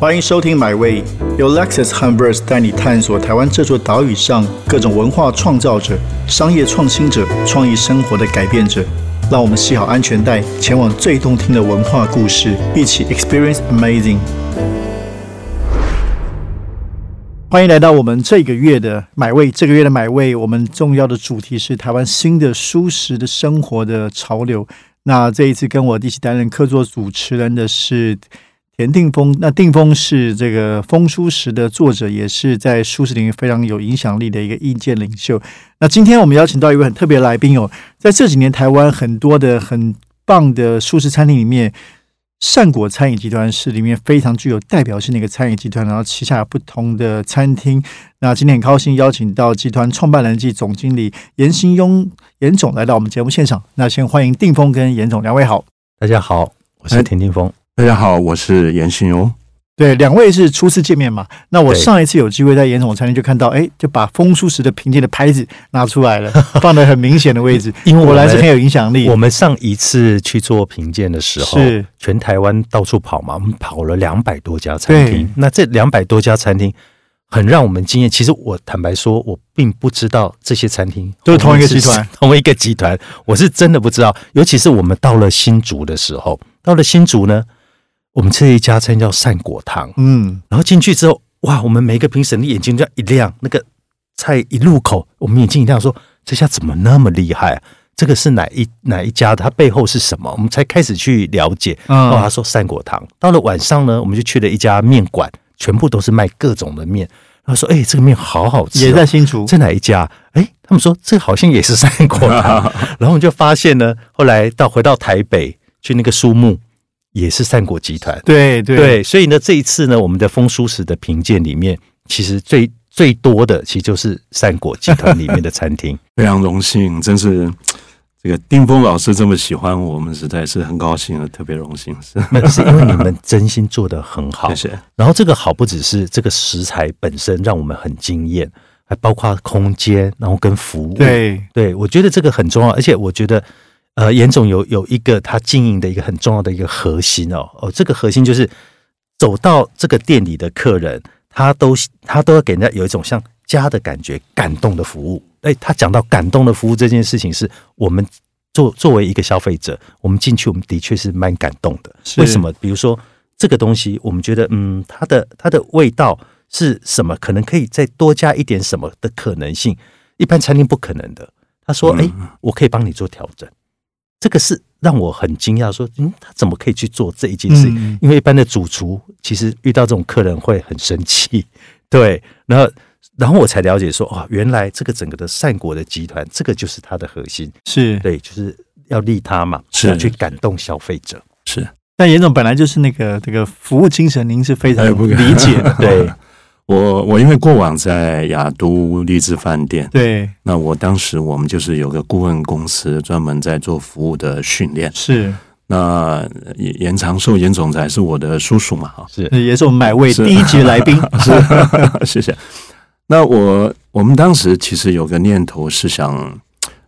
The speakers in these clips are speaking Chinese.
欢迎收听《My Way》，由 Lexus h u m b e r s 带你探索台湾这座岛屿上各种文化创造者、商业创新者、创意生活的改变者。让我们系好安全带，前往最动听的文化故事，一起 Experience Amazing。欢迎来到我们这个月的买位。这个月的买位，我们重要的主题是台湾新的舒适的生活的潮流。那这一次跟我一起担任客座主持人的是。田定峰，那定峰是这个风书时的作者，也是在舒适领域非常有影响力的一个意见领袖。那今天我们邀请到一位很特别来宾哦，在这几年台湾很多的很棒的素食餐厅里面，善果餐饮集团是里面非常具有代表性的一个餐饮集团，然后旗下不同的餐厅。那今天很高兴邀请到集团创办人暨总经理严兴庸严总来到我们节目现场。那先欢迎定峰跟严总两位好，大家好，我是田定峰。大家好，我是严新荣。对，两位是初次见面嘛？那我上一次有机会在严总餐厅就看到，哎，就把风书时的评鉴的牌子拿出来了，放在很明显的位置，因为我来是很有影响力。我们上一次去做评鉴的时候，是全台湾到处跑嘛，我们跑了两百多家餐厅。那这两百多家餐厅。很让我们惊艳。其实我坦白说，我并不知道这些餐厅都是同一个集团，同一个集团，我是真的不知道。尤其是我们到了新竹的时候，到了新竹呢，我们吃一家餐叫善果堂，嗯，然后进去之后，哇，我们每一个评审的眼睛就一亮，那个菜一入口，我们眼睛一亮，说这家怎么那么厉害？这个是哪一哪一家？它背后是什么？我们才开始去了解。哦，他说善果堂。到了晚上呢，我们就去了一家面馆。全部都是卖各种的面，他说：“哎，这个面好好吃。”也在新竹，在哪一家？哎，他们说这好像也是三果堂。然后我们就发现呢，后来到回到台北去那个书目，也是善果集团。对对对，所以呢，这一次呢，我们的风书史的评鉴里面，其实最最多的，其实就是善果集团里面的餐厅。非常荣幸，真是。这个丁峰老师这么喜欢我们，实在是很高兴，特别荣幸。是，是因为你们真心做的很好。谢谢。然后这个好不只是这个食材本身让我们很惊艳，还包括空间，然后跟服务。对对，我觉得这个很重要。而且我觉得，呃，严总有有一个他经营的一个很重要的一个核心哦哦，这个核心就是走到这个店里的客人，他都他都要给人家有一种像家的感觉，感动的服务。哎，他讲到感动的服务这件事情，是我们作作为一个消费者，我们进去，我们的确是蛮感动的。为什么？比如说这个东西，我们觉得，嗯，它的它的味道是什么？可能可以再多加一点什么的可能性？一般餐厅不可能的。他说：“哎，我可以帮你做调整。”这个是让我很惊讶，说：“嗯，他怎么可以去做这一件事？因为一般的主厨其实遇到这种客人会很生气。对，然后。然后我才了解说，哇，原来这个整个的善果的集团，这个就是它的核心，是对，就是要利他嘛，是要去感动消费者，是。但严总本来就是那个这个服务精神，您是非常理解的。对我，我因为过往在雅都励志饭店，对，那我当时我们就是有个顾问公司，专门在做服务的训练，是。那严长寿严总裁是我的叔叔嘛，哈，是，也是我们买位第一级来宾，是，谢谢。那我我们当时其实有个念头是想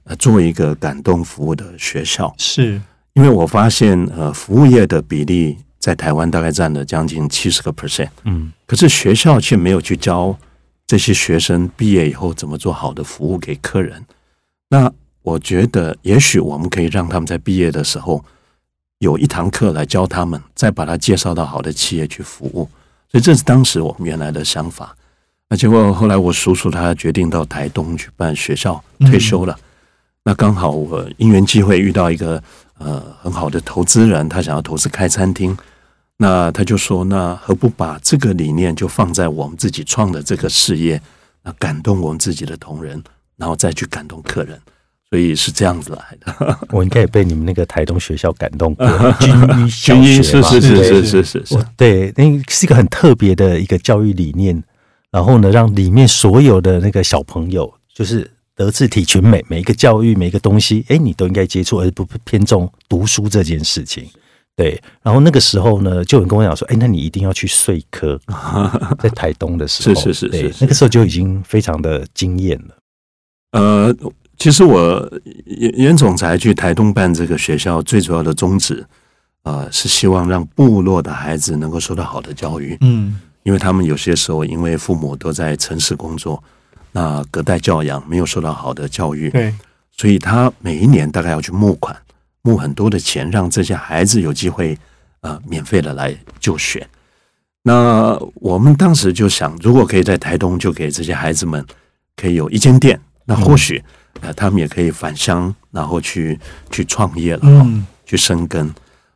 呃做一个感动服务的学校，是。因为我发现呃服务业的比例在台湾大概占了将近七十个 percent，嗯，可是学校却没有去教这些学生毕业以后怎么做好的服务给客人。那我觉得也许我们可以让他们在毕业的时候有一堂课来教他们，再把他介绍到好的企业去服务。所以这是当时我们原来的想法。那结果后来我叔叔他决定到台东去办学校退休了，那刚好我因缘际会遇到一个呃很好的投资人，他想要投资开餐厅，那他就说那何不把这个理念就放在我们自己创的这个事业，那感动我们自己的同仁，然后再去感动客人，所以是这样子来的。我应该也被你们那个台东学校感动过，军医是是是是是是是，对，那是一个很特别的一个教育理念。然后呢，让里面所有的那个小朋友，就是德智体群美，每一个教育，每一个东西，哎，你都应该接触，而不偏重读书这件事情。对。然后那个时候呢，就有人跟我讲说，哎，那你一定要去税科，在台东的时候，是是是是，那个时候就已经非常的惊艳了。呃，其实我严严总裁去台东办这个学校，最主要的宗旨，呃，是希望让部落的孩子能够受到好的教育。嗯因为他们有些时候因为父母都在城市工作，那隔代教养没有受到好的教育，对，所以他每一年大概要去募款，募很多的钱，让这些孩子有机会呃免费的来就学。那我们当时就想，如果可以在台东就给这些孩子们可以有一间店，那或许呃他们也可以返乡，然后去去创业了，嗯去生根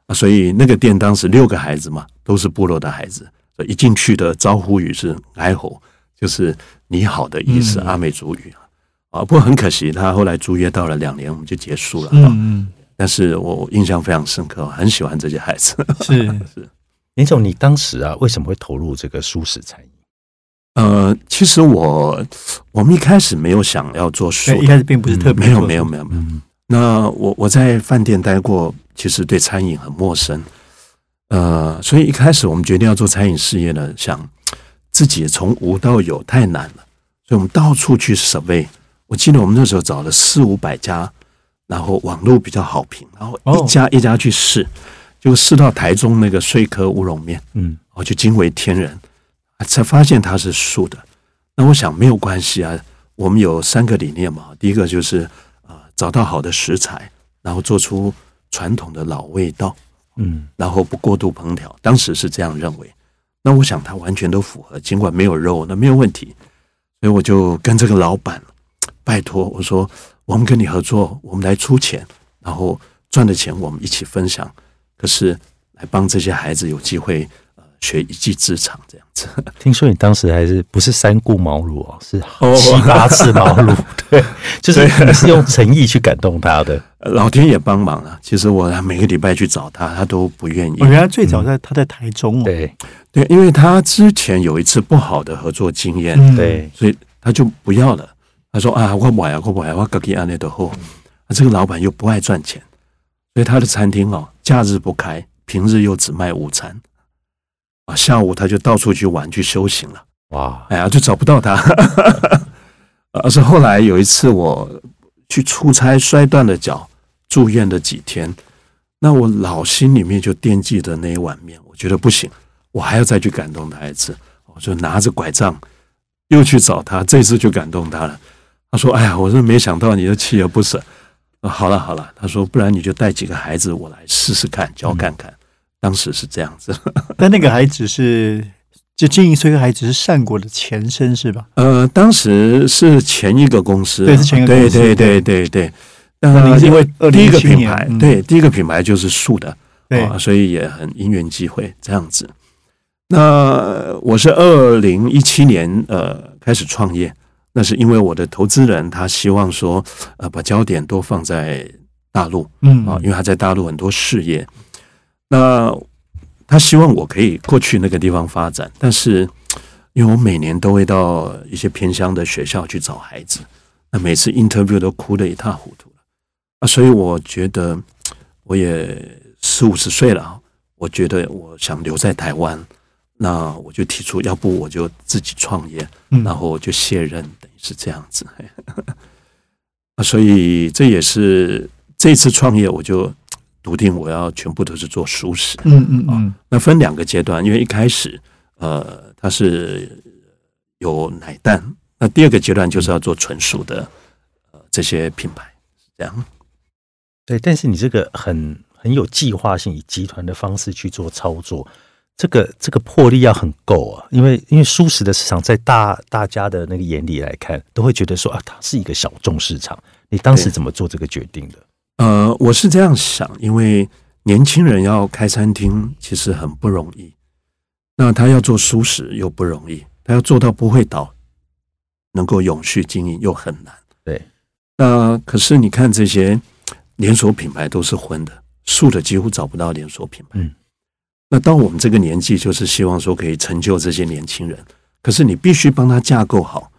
啊。所以那个店当时六个孩子嘛，都是部落的孩子，所以一进去的招呼语是“哀吼”，就是你好的意思，嗯阿美族语啊。不过很可惜，他后来租约到了两年，我们就结束了。嗯但是我印象非常深刻，很喜欢这些孩子。是，是林总，你当时啊为什么会投入这个素食餐饮？呃，其实我我们一开始没有想要做素，一，开始并不是特别没有做没有没有没有。嗯那我我在饭店待过，其实对餐饮很陌生。呃，所以一开始我们决定要做餐饮事业呢，想自己从无到有太难了，所以我们到处去 survey。我记得我们那时候找了四五百家，然后网络比较好评，然后哦一家一家去试，就试到台中那个碎科乌龙面，嗯我就惊为天人，才发现它是素的。那我想没有关系啊，我们有三个理念嘛。第一个就是呃找到好的食材，然后做出传统的老味道，嗯然后不过度烹调。当时是这样认为。那我想他完全都符合，尽管没有肉，那没有问题。所以我就跟这个老板拜托我说，我们跟你合作，我们来出钱，然后赚的钱我们一起分享。可是来帮这些孩子有机会呃学一技之长这样子。听说你当时还是不是三顾茅庐哦，是哦 七八次茅庐，对，就是你是用诚意去感动他的，呃老天也帮忙了。其实我每个礼拜去找他，他都不愿意我。原来最早在他在台中哦，对对，因为他之前有一次不好的合作经验，嗯对，所以他就不要了。他说啊，我不要，我不要，我搞给安内的后。啊，这个老板又不爱赚钱，所以他的餐厅哦，假日不开，平日又只卖午餐。啊，下午他就到处去玩去修行了。哇，哎呀，就找不到他。而 是后来有一次我去出差摔断了脚，住院了几天，那我老心里面就惦记着那一碗面，我觉得不行，我还要再去感动他一次，我就拿着拐杖又去找他，这次就感动他了。他说：“哎呀，我真没想到你的锲而不舍。啊”好了好了，他说：“不然你就带几个孩子，我来试试看，教看看。当时是这样子。但那个孩子是就经营虽然还只是善果的前身是吧？呃，当时是前一个公司啊，对是前一个公司对对对对对。呃，那因为第一个品牌，嗯对第一个品牌就是素的，对啊，所以也很因缘际会这样子。那我是二零一七年呃开始创业，那是因为我的投资人他希望说，呃，把焦点多放在大陆嗯。啊，因为他在大陆很多事业，那他希望我可以过去那个地方发展，但是因为我每年都会到一些偏乡的学校去找孩子，那每次 interview 都哭得一塌糊涂了。啊，所以我觉得我也四五十岁了啊，我觉得我想留在台湾，那我就提出，要不我就自己创业，嗯然后我就卸任，等于是这样子。所以这也是这次创业，我就笃定我要全部都是做熟食。嗯嗯嗯那分两个阶段，因为一开始呃它是有奶蛋，那第二个阶段就是要做纯熟的呃这些品牌，是这样。对，但是你这个很很有计划性，以集团的方式去做操作，这个这个魄力要很够啊，因为因为素食的市场在大大家的那个眼里来看，都会觉得说啊，它是一个小众市场。你当时怎么做这个决定的？呃，我是这样想，因为年轻人要开餐厅其实很不容易，那他要做素食又不容易，他要做到不会倒，能够永续经营又很难。对，那可是你看这些连锁品牌都是荤的，素的几乎找不到连锁品牌。嗯，那到我们这个年纪，就是希望说可以成就这些年轻人，可是你必须帮他架构好，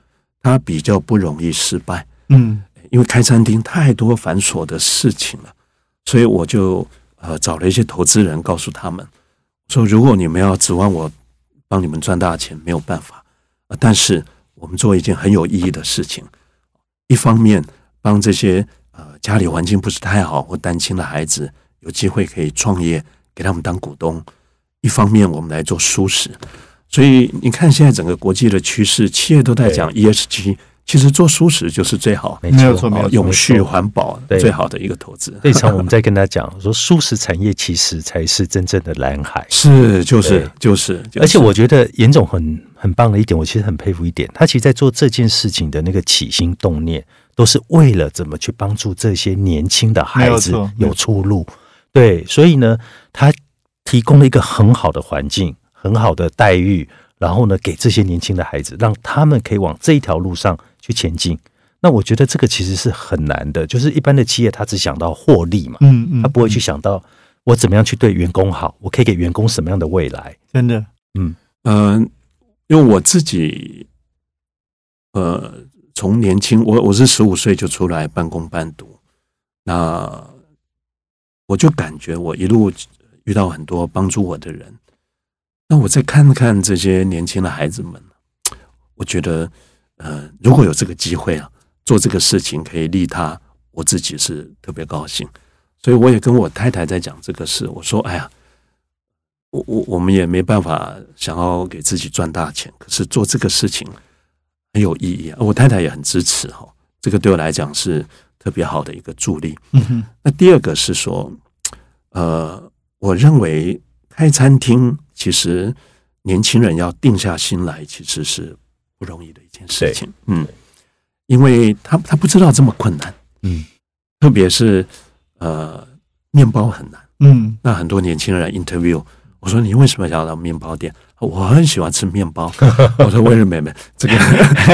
他比较不容易失败。嗯因为开餐厅太多繁琐的事情了，所以我就呃找了一些投资人，告诉他们说，如果你们要指望我帮你们赚大钱，没有办法。呃但是我们做一件很有意义的事情，一方面帮这些呃家里环境不是太好或单亲的孩子有机会可以创业，给他们当股东，一方面我们来做舒适。所以你看，现在整个国际的趋势，企业都在讲 ESG。其实做舒适就是最好，没有错，没有永续环保最好的一个投资。非常，我们在跟他讲说，舒适产业其实才是真正的蓝海。是，就是就是。而且我觉得严总很很棒的一点，我其实很佩服一点，他其实，在做这件事情的那个起心动念，都是为了怎么去帮助这些年轻的孩子有出路。对，所以呢，他提供了一个很好的环境，很好的待遇，然后呢，给这些年轻的孩子，让他们可以往这一条路上。去前进，那我觉得这个其实是很难的。就是一般的企业，他只想到获利嘛，嗯嗯，他不会去想到我怎么样去对员工好，我可以给员工什么样的未来。真的，嗯嗯，因为我自己，呃，从年轻，我我是十五岁就出来半工半读，那我就感觉我一路遇到很多帮助我的人。那我再看看这些年轻的孩子们，我觉得。呃，如果有这个机会啊，做这个事情可以利他，我自己是特别高兴。所以我也跟我太太在讲这个事。我说：“哎呀，我我我们也没办法想要给自己赚大钱，可是做这个事情很有意义啊。”我太太也很支持哈，这个对我来讲是特别好的一个助力。那第二个是说，呃，我认为开餐厅其实年轻人要定下心来，其实是。不容易的一件事情，嗯，因为他他不知道这么困难，嗯，特别是呃，面包很难，嗯，那很多年轻人 interview，我说你为什么要到面包店？我很喜欢吃面包。我说温柔妹妹，这个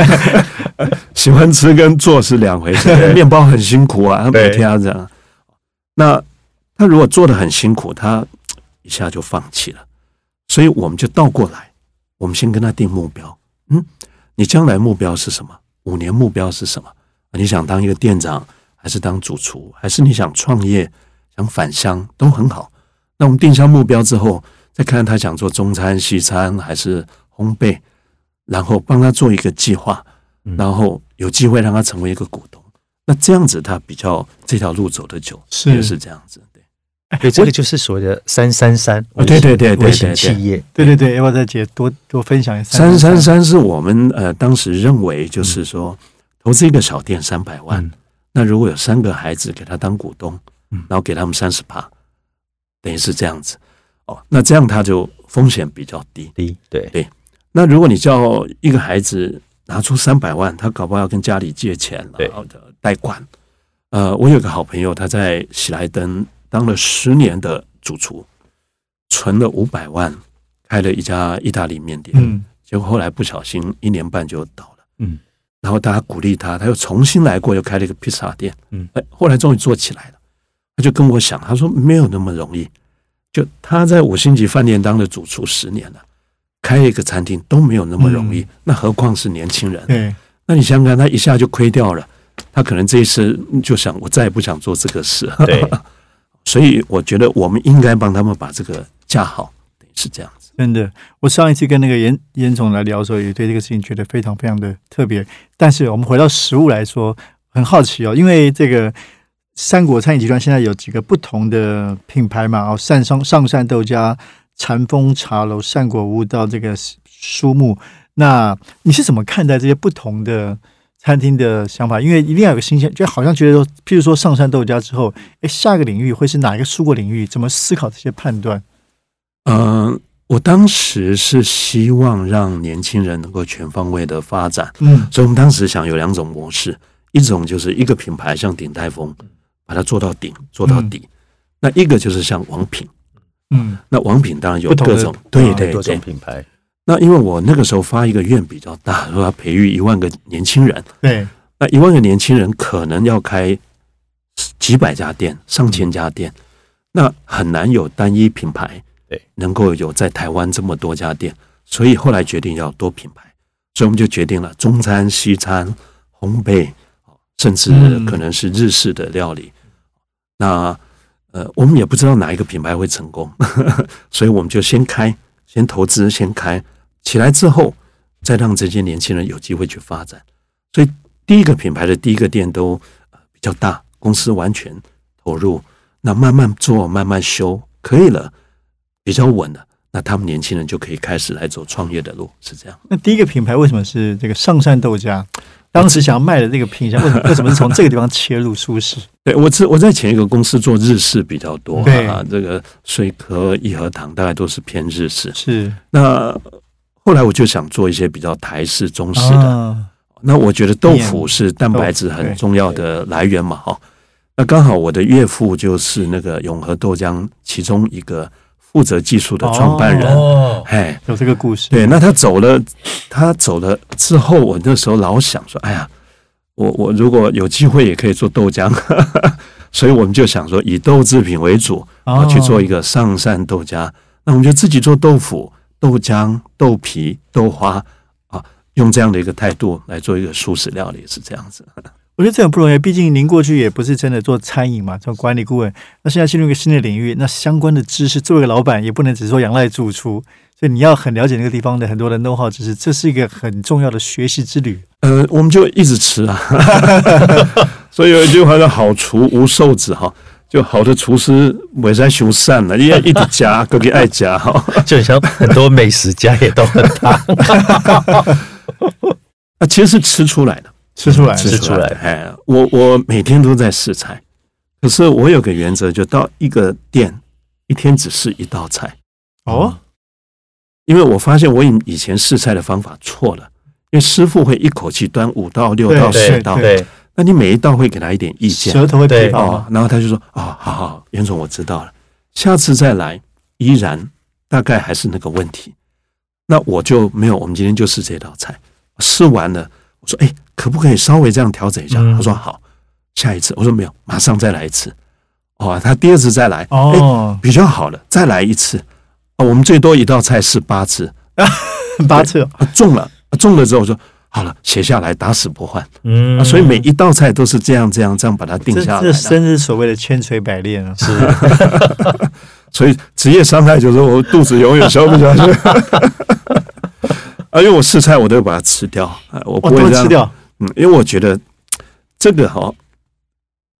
喜欢吃跟做是两回事，面包很辛苦啊，每天要这样。那他如果做的很辛苦，他一下就放弃了，所以我们就倒过来，我们先跟他定目标，嗯。你将来目标是什么？五年目标是什么？你想当一个店长，还是当主厨，还是你想创业、想返乡，都很好。那我们定下目标之后，再看看他想做中餐、西餐还是烘焙，然后帮他做一个计划，然后有机会让他成为一个股东。那这样子他比较这条路走得久，是是这样子。对，这个就是所谓的“三三三”，对对对微型，企业，对对对，要不要再解多多分享一下？三三三是我们呃当时认为就是说，投资一个小店三百万，那如果有三个孩子给他当股东，然后给他们三十趴，等于是这样子哦。那这样他就风险比较低，低对对。那如果你叫一个孩子拿出三百万，他搞不好要跟家里借钱，然后的贷款。呃，我有个好朋友，他在喜来登。当了十年的主厨，存了五百万，开了一家意大利面店。嗯，结果后来不小心一年半就倒了。嗯，然后大家鼓励他，他又重新来过，又开了一个披萨店。嗯，哎，后来终于做起来了。他就跟我讲，他说没有那么容易。就他在五星级饭店当了主厨十年了，开一个餐厅都没有那么容易，那何况是年轻人？对，那你想想看，他一下就亏掉了，他可能这一次就想，我再也不想做这个事。对。所以我觉得我们应该帮他们把这个架好，是这样子。真的，我上一次跟那个严严总来聊的时候，也对这个事情觉得非常非常的特别。但是我们回到食物来说，很好奇哦，因为这个三国餐饮集团现在有几个不同的品牌嘛？哦，善上上善豆家、禅风茶楼、善果屋到这个书木，那你是怎么看待这些不同的？餐厅的想法，因为一定要有个新鲜，就好像觉得说，譬如说上山豆家之后，哎，下一个领域会是哪一个蔬果领域？怎么思考这些判断？嗯，我当时是希望让年轻人能够全方位的发展，嗯，所以我们当时想有两种模式，一种就是一个品牌像鼎泰丰，把它做到顶做到底，那一个就是像王品，嗯，那王品当然有各种对对多种品牌。那因为我那个时候发一个愿比较大，说要培育一万个年轻人。对，那一万个年轻人可能要开几百家店、上千家店，那很难有单一品牌对能够有在台湾这么多家店，所以后来决定要多品牌，所以我们就决定了中餐、西餐、烘焙，甚至可能是日式的料理。那呃，我们也不知道哪一个品牌会成功，所以我们就先开。先投资，先开起来之后，再让这些年轻人有机会去发展。所以第一个品牌的第一个店都比较大，公司完全投入，那慢慢做，慢慢修，可以了，比较稳了，那他们年轻人就可以开始来走创业的路，是这样。那第一个品牌为什么是这个上善豆浆？当时想要卖的这个品相，为什么为什么是从这个地方切入舒适？对我在我在前一个公司做日式比较多对啊，这个水和益和堂大概都是偏日式。是那后来我就想做一些比较台式、中式的。啊那我觉得豆腐是蛋白质很重要的来源嘛，哈。那刚好我的岳父就是那个永和豆浆其中一个负责技术的创办人，哦，哎，有这个故事。对，那他走了，他走了之后，我那时候老想说，哎呀，我我如果有机会也可以做豆浆，所以我们就想说以豆制品为主，啊，哦去做一个上善豆家。那我们就自己做豆腐、豆浆、豆皮、豆花啊，用这样的一个态度来做一个素食料理，是这样子。我觉得这很不容易，毕竟您过去也不是真的做餐饮嘛，做管理顾问。那现在进入一个新的领域，那相关的知识，作为一个老板，也不能只说仰赖主厨，所以你要很了解那个地方的很多的 know how 知识，这是一个很重要的学习之旅。呃，我们就一直吃啊，所以有一句话叫“好厨无瘦子”哈，就好的厨师尾在修善了，因为一直加，各个爱夹哈。就很像很多美食家也都很大，啊，其实是吃出来的，吃出来，吃出来哎，我我每天都在试菜，可是我有个原则，就到一个店一天只试一道菜，哦，因为我发现我以以前试菜的方法错了，因为师傅会一口气端五道、六道、对十道，对，那你每一道会给他一点意见，舌头会对哦？然后他就说：“哦，好好，袁总，我知道了，下次再来，依然大概还是那个问题。那我就没有，我们今天就试这道菜，试完了，我说：哎，可不可以稍微这样调整一下？嗯他说好，下一次。我说没有，马上再来一次。哦，他第二次再来，哎，哦，比较好了，再来一次。啊，我们最多一道菜试八次，八次中了，啊中了之后我说好了，写下来，打死不换。嗯啊，所以每一道菜都是这样这样这样把它定下来的。这真是所谓的千锤百炼啊！是 所以职业伤害就是我肚子永远消不下去。啊，因为我试菜我都会把它吃掉，啊我，不会吃。掉，嗯，因为我觉得这个哈、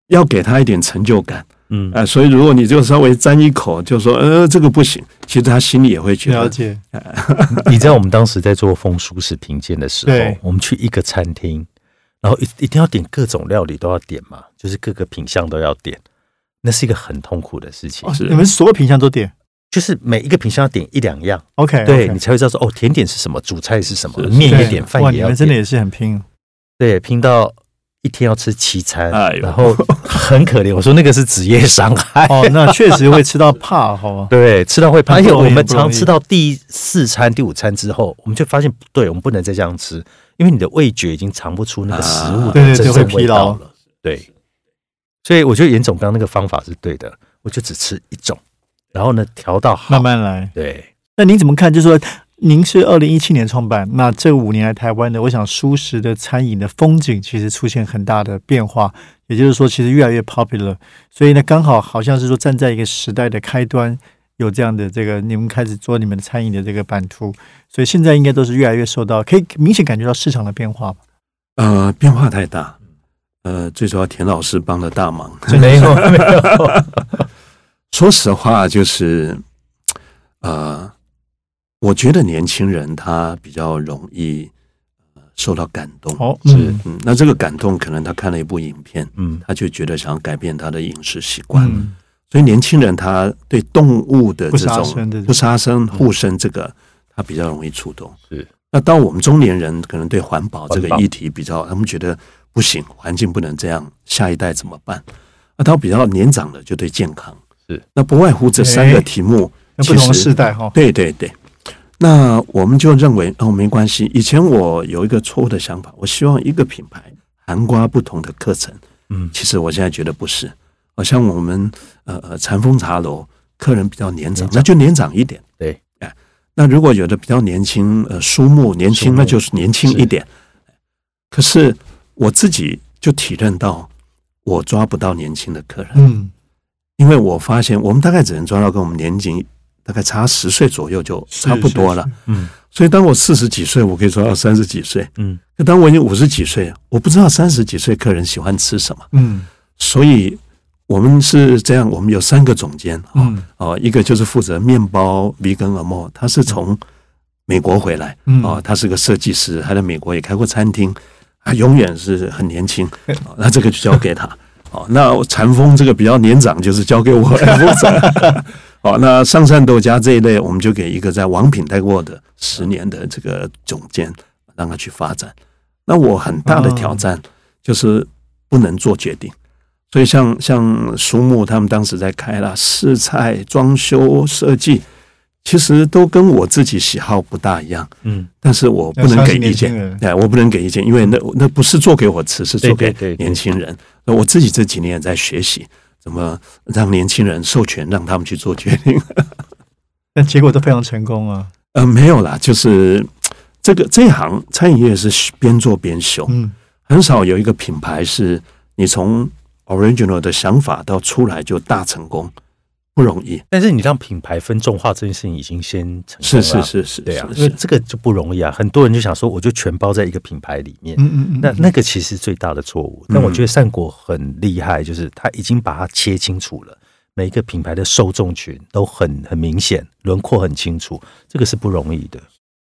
要给他一点成就感嗯。啊、所以如果你就稍微沾一口，就说呃这个不行，其实他心里也会觉得了解，你知道我们当时在做风俗食品鉴的时候，我们去一个餐厅，然后一一定要点各种料理都要点嘛，就是各个品相都要点，那是一个很痛苦的事情。哦，是你们所有品相都点？就是每一个品相要点一两样，，OK，对你才会知道说哦，甜点是什么，主菜是什么，面也点，饭，也要点，你们真的也是很拼，对，拼到一天要吃七餐，哎然后很可怜。我说那个是职业伤害。哦，那确实会吃到怕，好吗？对，吃到会怕，而且我们常吃到第四餐、第五餐之后，我们就发现不对，我们不能再这样吃，因为你的味觉已经尝不出那个食物啊的真对对对会正味疲劳道了。对，所以我觉得严总刚刚那个方法是对的，我就只吃一种，然后呢调到好。慢慢来。对，那您怎么看？就是说，您是二零一七年创办，那这五年来台湾的，我想舒适的餐饮的风景其实出现很大的变化，也就是说，其实越来越 popular。所以呢，刚好好像是说站在一个时代的开端，有这样的这个你们开始做你们的餐饮的这个版图，所以现在应该都是越来越受到，可以明显感觉到市场的变化吧？呃变化太大。呃，最主要田老师帮了大忙。没 有没有，说实话，就是呃，我觉得年轻人他比较容易呃受到感动。哦，是嗯嗯，那这个感动可能他看了一部影片，嗯他就觉得想要改变他的饮食习惯。嗯，所以年轻人他对动物的这种不杀生、护生这个，他比较容易触动。是那当我们中年人，可能对环保这个议题比较，他们觉得不行，环境不能这样，下一代怎么办？那到比较年长的，就对健康是。那不外乎这三个题目，那不同的其实世代哈，对对对。那我们就认为哦，没关系。以前我有一个错误的想法，我希望一个品牌涵盖不同的课程。嗯其实我现在觉得不是，好像我们呃呃禅风茶楼客人比较年长，那就年长一点。对，哎，那如果有的比较年轻，呃，书目年轻，那就是年轻一点。可是我自己就体认到，我抓不到年轻的客人，嗯，因为我发现我们大概只能抓到跟我们年纪大概差十岁左右就差不多了。嗯所以当我四十几岁，我可以说到三十几岁；嗯可当我已经五十几岁，我不知道三十几岁客人喜欢吃什么。嗯，所以我们是这样，我们有三个总监啊，哦，一个就是负责面包 vegan a m o 他是从美国回来，哦，他是个设计师，他在美国也开过餐厅，他永远是很年轻，那这个就交给他。哦，那禅风这个比较年长，就是交给我来负责。好，那上善豆家这一类，我们就给一个在王品待过的十年的这个总监，让他去发展。那我很大的挑战就是不能做决定，所以像像苏木他们当时在开了试菜、装修、设计。其实都跟我自己喜好不大一样，嗯，但是我不能给意见，哎，我不能给意见，因为那那不是做给我吃，是做给年轻人。那我自己这几年也在学习怎么让年轻人授权，让他们去做决定。但结果都非常成功啊。呃，没有啦，就是这个这一行餐饮业是边做边修，嗯，很少有一个品牌是你从 original 的想法到出来就大成功。不容易，但是你让品牌分众化这件事情已经先成功了，是是是是，对啊，因为这个就不容易啊。很多人就想说，我就全包在一个品牌里面，嗯嗯嗯，那那个其实最大的错误。但我觉得善果很厉害，就是他已经把它切清楚了，每一个品牌的受众群都很很明显，轮廓很清楚，这个是不容易的。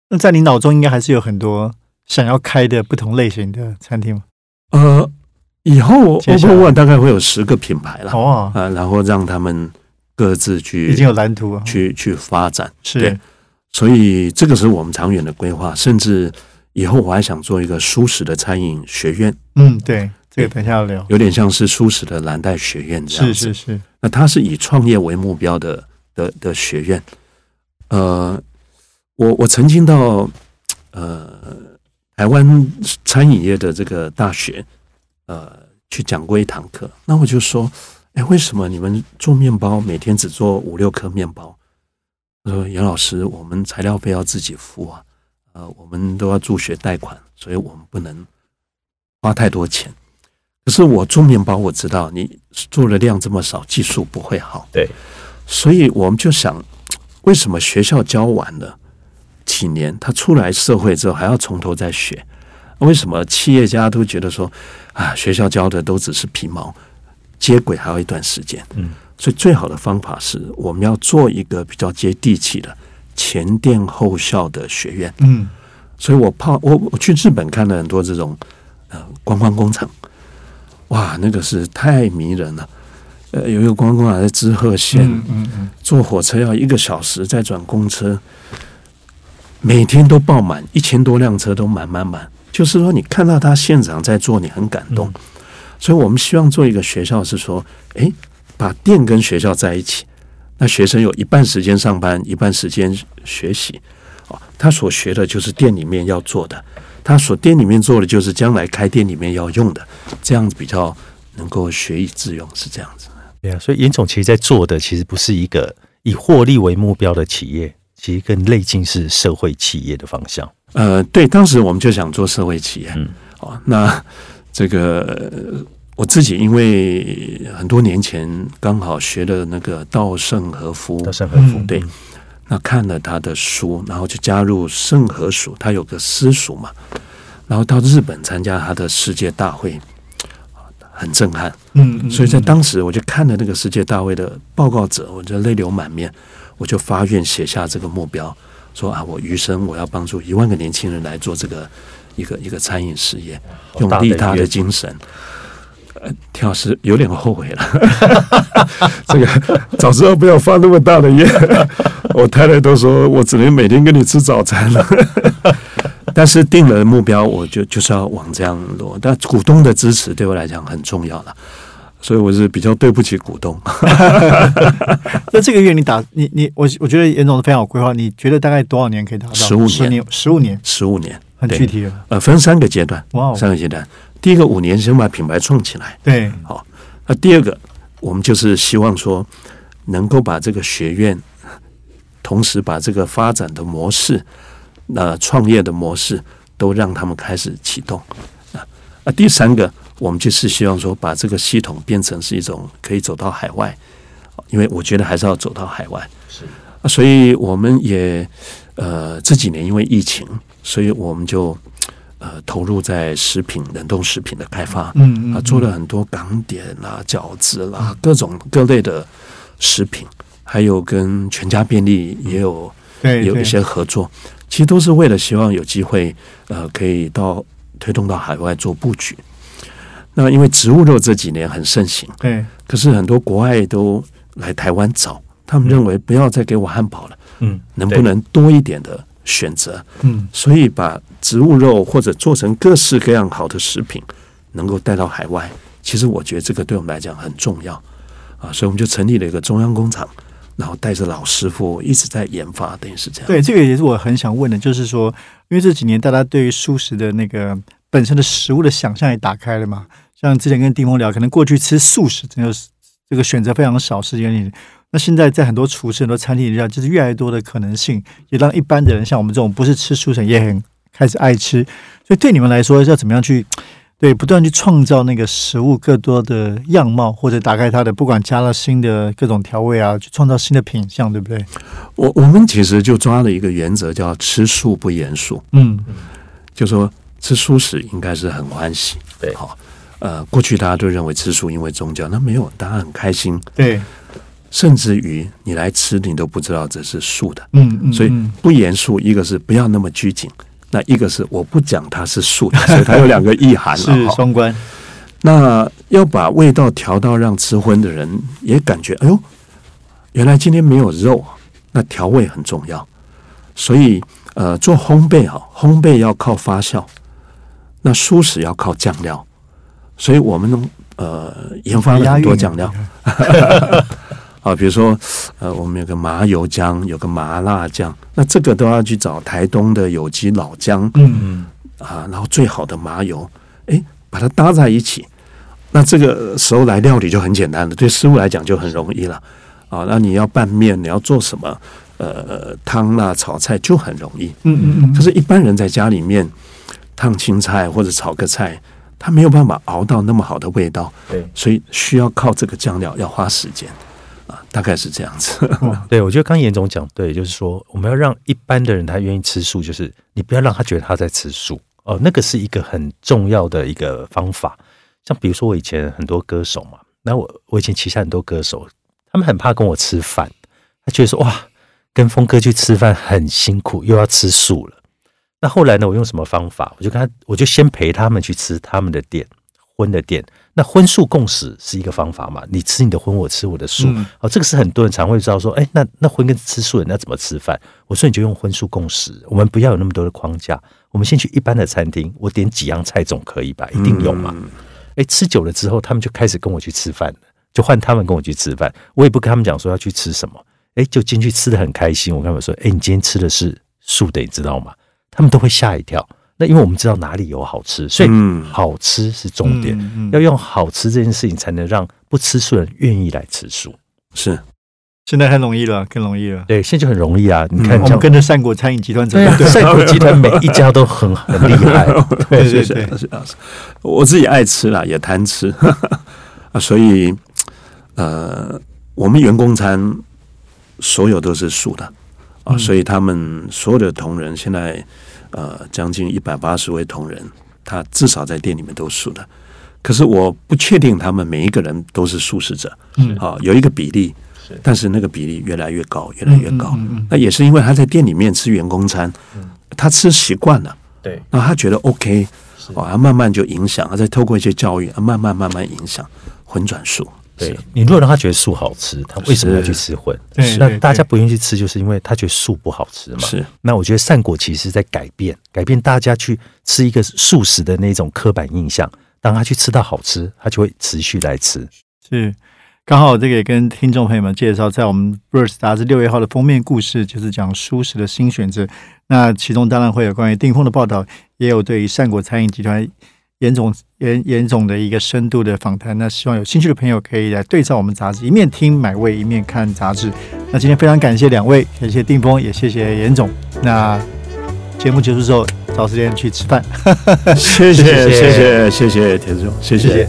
那在你脑中应该还是有很多想要开的不同类型的餐厅吗？呃，以后 Open One 大概会有十个品牌了，哦啊，然后让他们。各自去已经有蓝图，啊去去发展是，所以这个是我们长远的规划，甚至以后我还想做一个舒适的餐饮学院。嗯，对，这个等下要聊，有点像是舒适的蓝带学院这样子。是是是，那它是以创业为目标的的的学院。呃，我我曾经到呃台湾餐饮业的这个大学呃去讲过一堂课，那我就说。哎，为什么你们做面包每天只做五六颗面包？他说：“杨老师，我们材料费要自己付啊，呃，我们都要助学贷款，所以我们不能花太多钱。可是我做面包，我知道你做的量这么少，技术不会好。对，所以我们就想，为什么学校教完了几年，他出来社会之后还要从头再学？为什么企业家都觉得说啊，学校教的都只是皮毛？”接轨还要一段时间，嗯，所以最好的方法是我们要做一个比较接地气的前店后校的学院，嗯，所以我怕我我去日本看了很多这种呃观光工厂，哇，那个是太迷人了，呃，有一个观光工厂在滋贺县，嗯嗯，坐火车要一个小时，再转公车，每天都爆满，一千多辆车都满满满，就是说你看到他现场在做，你很感动。所以我们希望做一个学校，是说，诶，把店跟学校在一起，那学生有一半时间上班，一半时间学习，哦，他所学的就是店里面要做的，他所店里面做的就是将来开店里面要用的，这样子比较能够学以致用，是这样子。对啊，所以严总其实在做的其实不是一个以获利为目标的企业，其实更类近是社会企业的方向。呃，对，当时我们就想做社会企业，嗯，哦，那。这个我自己因为很多年前刚好学了那个稻盛和夫，稻盛和夫。对，那看了他的书，然后就加入盛和署，他有个私塾嘛，然后到日本参加他的世界大会，很震撼，嗯，所以在当时我就看了那个世界大会的报告者，我就泪流满面，我就发愿写下这个目标，说啊，我余生我要帮助一万个年轻人来做这个。一个一个餐饮事业，用利他的精神，呃，田老师有点后悔了。这个早知道不要发那么大的愿。我太太都说我只能每天跟你吃早餐了。但是定了目标，我就就是要往这样落。但股东的支持对我来讲很重要了，所以我是比较对不起股东。那这个月你打你你我我觉得严总是非常有规划。你觉得大概多少年可以达到？十五年，十五年，十五年。很具体呃，分三个阶段，哇，三个阶段。第一个五年先把品牌创起来，对，好。那第二个，我们就是希望说，能够把这个学院，同时把这个发展的模式，那创业的模式，都让他们开始启动啊。啊，第三个，我们就是希望说，把这个系统变成是一种可以走到海外，因为我觉得还是要走到海外。是啊，所以我们也呃这几年因为疫情。所以我们就呃投入在食品冷冻食品的开发，嗯嗯啊，做了很多港点啦、饺子啦，各种各类的食品，还有跟全家便利也有对对有一些合作，其实都是为了希望有机会呃可以到推动到海外做布局。那因为植物肉这几年很盛行，对可是很多国外都来台湾找，他们认为不要再给我汉堡了，嗯，能不能多一点的选择？嗯所以把植物肉或者做成各式各样好的食品，能够带到海外，其实我觉得这个对我们来讲很重要啊，所以我们就成立了一个中央工厂，然后带着老师傅一直在研发，等于是这样。对，这个也是我很想问的，就是说，因为这几年大家对于素食的那个本身的食物的想象也打开了嘛。像之前跟丁峰聊，可能过去吃素食真的是这个选择非常少，是因为那现在在很多厨师、很多餐厅里下，就是越来越多的可能性，也让一般的人像我们这种不是吃素食也很开始爱吃。所以对你们来说，要怎么样去对不断去创造那个食物更多的样貌，或者打开它的不管加了新的各种调味啊，去创造新的品相，对不对？我我们其实就抓了一个原则，叫吃素不严肃，嗯就说吃素食应该是很欢喜，对好。呃，过去大家都认为吃素因为宗教，那没有，大家很开心，对，甚至于你来吃，你都不知道这是素的。嗯嗯，所以嗯不严肃，一个是不要那么拘谨，那一个是我不讲它是素的，所以它有两个意涵是。双关。那要把味道调到让吃荤的人也感觉，哎呦，原来今天没有肉，那调味很重要。所以呃，做烘焙哈，烘焙要靠发酵，那素食要靠酱料，所以我们呃研发了很多酱料。啊，比如说，呃，我们有个麻油姜，有个麻辣酱，那这个都要去找台东的有机老姜嗯啊，然后最好的麻油，哎，把它搭在一起，那这个时候来料理就很简单了，对师傅来讲就很容易了啊。那你要拌面，你要做什么？呃，汤啦、炒菜就很容易。嗯嗯嗯，可是，一般人在家里面烫青菜或者炒个菜，他没有办法熬到那么好的味道，对所以需要靠这个酱料，要花时间啊，大概是这样子。对，我觉得刚严总讲对，就是说我们要让一般的人他愿意吃素，就是你不要让他觉得他在吃素哦，那个是一个很重要的一个方法。像比如说我以前很多歌手嘛，那我我以前旗下很多歌手，他们很怕跟我吃饭，他觉得说哇，跟峰哥去吃饭很辛苦，又要吃素了。那后来呢，我用什么方法？我就跟他，我就先陪他们去吃他们的店，荤的店。那荤素共食是一个方法嘛？你吃你的荤，我吃我的素。嗯哦，这个是很多人常会知道说，哎，那那荤跟吃素人要怎么吃饭？我说你就用荤素共食，我们不要有那么多的框架。我们先去一般的餐厅，我点几样菜总可以吧？一定有嘛？哎、吃久了之后，他们就开始跟我去吃饭了，就换他们跟我去吃饭。我也不跟他们讲说要去吃什么，哎、就进去吃的很开心。我跟他们说，哎、你今天吃的是素的，你知道吗？他们都会吓一跳。那因为我们知道哪里有好吃，所以嗯好吃是重点。要用好吃这件事情，才能让不吃素的人愿意来吃素。是现在很容易了，更容易了。对，现在就很容易啊！你看，我们跟着善果餐饮集团走对，啊，对赛果集团每一家都很很厉害。对对对，我自己爱吃啦，也贪吃 啊，所以呃，我们员工餐所有都是素的啊，嗯所以他们所有的同仁现在呃将近一百八十位同仁，他至少在店里面都是素的。可是我不确定他们每一个人都是素食者，嗯啊，有一个比例，是但是那个比例越来越高，越来越高。嗯嗯嗯那也是因为他在店里面吃员工餐，他吃习惯了，对，那他觉得 OK，哦，他慢慢就影响，他再透过一些教育，慢慢慢慢影响混转素。对你如果让他觉得素好吃，他为什么要去吃荤？那大家不愿意去吃，就是因为他觉得素不好吃嘛。是那我觉得善果其实在改变，改变大家去吃一个素食的那种刻板印象。当他去吃到好吃，他就会持续来吃。是。刚好这个也跟听众朋友们介绍，在我们《Verse》杂志六月号的封面故事，就是讲舒适的新选择。那其中当然会有关于定峰的报道，也有对于善果餐饮集团严总严严总的一个深度的访谈。那希望有兴趣的朋友可以来对照我们杂志，一面听买位，一面看杂志。那今天非常感谢两位，感谢定峰，也谢谢严总。那节目结束之后，找时间去吃饭。谢谢 谢谢谢谢田总，谢谢谢。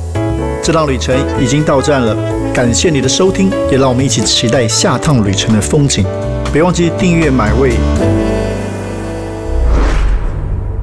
这趟旅程已经到站了，感谢你的收听，也让我们一起期待下趟旅程的风景。别忘记订阅买味。